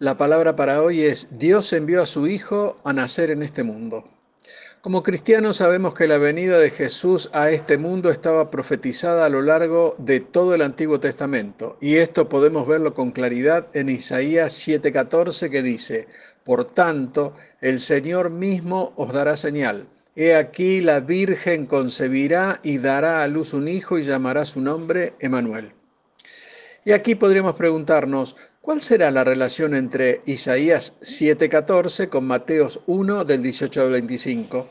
La palabra para hoy es Dios envió a su Hijo a nacer en este mundo. Como cristianos sabemos que la venida de Jesús a este mundo estaba profetizada a lo largo de todo el Antiguo Testamento, y esto podemos verlo con claridad en Isaías 7:14 que dice, Por tanto, el Señor mismo os dará señal. He aquí la Virgen concebirá y dará a luz un hijo y llamará su nombre Emanuel. Y aquí podríamos preguntarnos, ¿cuál será la relación entre Isaías 7:14 con Mateos 1 del 18 al 25?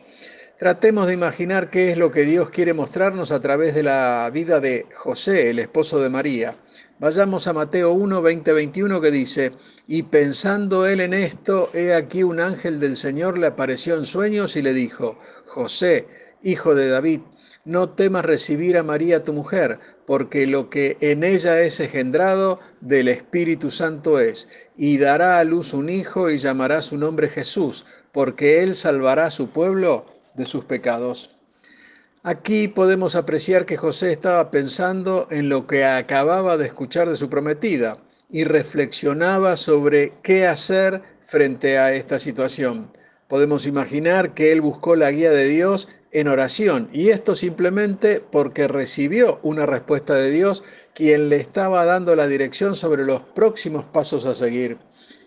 Tratemos de imaginar qué es lo que Dios quiere mostrarnos a través de la vida de José, el esposo de María. Vayamos a Mateo 1, 20, 21 que dice, y pensando él en esto, he aquí un ángel del Señor le apareció en sueños y le dijo, José, hijo de David, no temas recibir a María tu mujer, porque lo que en ella es engendrado del Espíritu Santo es, y dará a luz un hijo y llamará su nombre Jesús, porque él salvará a su pueblo de sus pecados. Aquí podemos apreciar que José estaba pensando en lo que acababa de escuchar de su prometida y reflexionaba sobre qué hacer frente a esta situación. Podemos imaginar que él buscó la guía de Dios en oración y esto simplemente porque recibió una respuesta de Dios quien le estaba dando la dirección sobre los próximos pasos a seguir.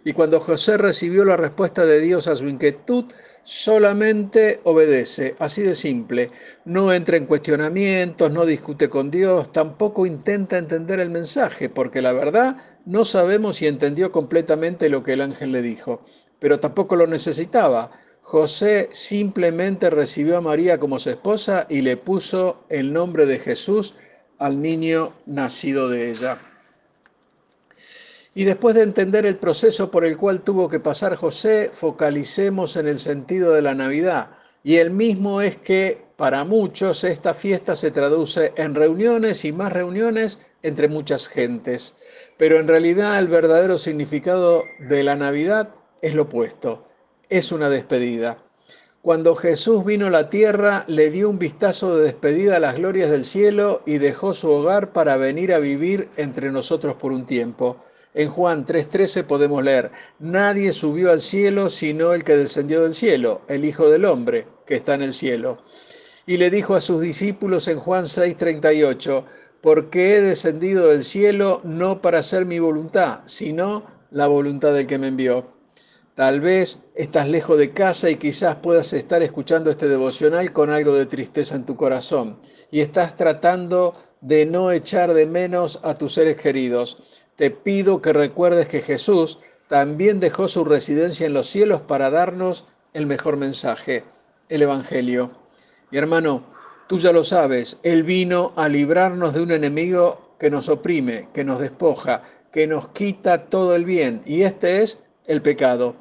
Y cuando José recibió la respuesta de Dios a su inquietud, solamente obedece, así de simple. No entra en cuestionamientos, no discute con Dios, tampoco intenta entender el mensaje, porque la verdad no sabemos si entendió completamente lo que el ángel le dijo, pero tampoco lo necesitaba. José simplemente recibió a María como su esposa y le puso el nombre de Jesús al niño nacido de ella. Y después de entender el proceso por el cual tuvo que pasar José, focalicemos en el sentido de la Navidad. Y el mismo es que para muchos esta fiesta se traduce en reuniones y más reuniones entre muchas gentes. Pero en realidad el verdadero significado de la Navidad es lo opuesto. Es una despedida. Cuando Jesús vino a la tierra, le dio un vistazo de despedida a las glorias del cielo y dejó su hogar para venir a vivir entre nosotros por un tiempo. En Juan 3:13 podemos leer, nadie subió al cielo sino el que descendió del cielo, el Hijo del Hombre, que está en el cielo. Y le dijo a sus discípulos en Juan 6:38, porque he descendido del cielo no para hacer mi voluntad, sino la voluntad del que me envió. Tal vez estás lejos de casa y quizás puedas estar escuchando este devocional con algo de tristeza en tu corazón. Y estás tratando de no echar de menos a tus seres queridos. Te pido que recuerdes que Jesús también dejó su residencia en los cielos para darnos el mejor mensaje, el Evangelio. Y hermano, tú ya lo sabes, Él vino a librarnos de un enemigo que nos oprime, que nos despoja, que nos quita todo el bien, y este es el pecado.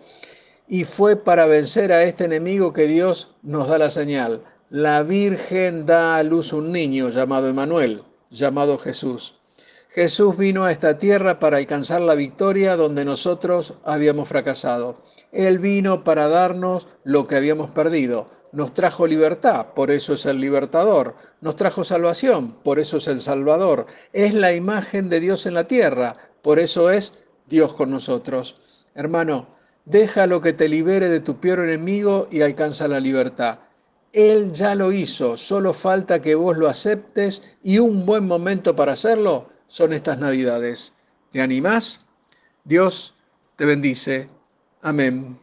Y fue para vencer a este enemigo que Dios nos da la señal. La Virgen da a luz un niño llamado Emanuel, llamado Jesús. Jesús vino a esta tierra para alcanzar la victoria donde nosotros habíamos fracasado. Él vino para darnos lo que habíamos perdido. Nos trajo libertad, por eso es el libertador. Nos trajo salvación, por eso es el salvador. Es la imagen de Dios en la tierra, por eso es Dios con nosotros. Hermano, deja lo que te libere de tu peor enemigo y alcanza la libertad. Él ya lo hizo, solo falta que vos lo aceptes y un buen momento para hacerlo son estas navidades. ¿Te animás? Dios te bendice. Amén.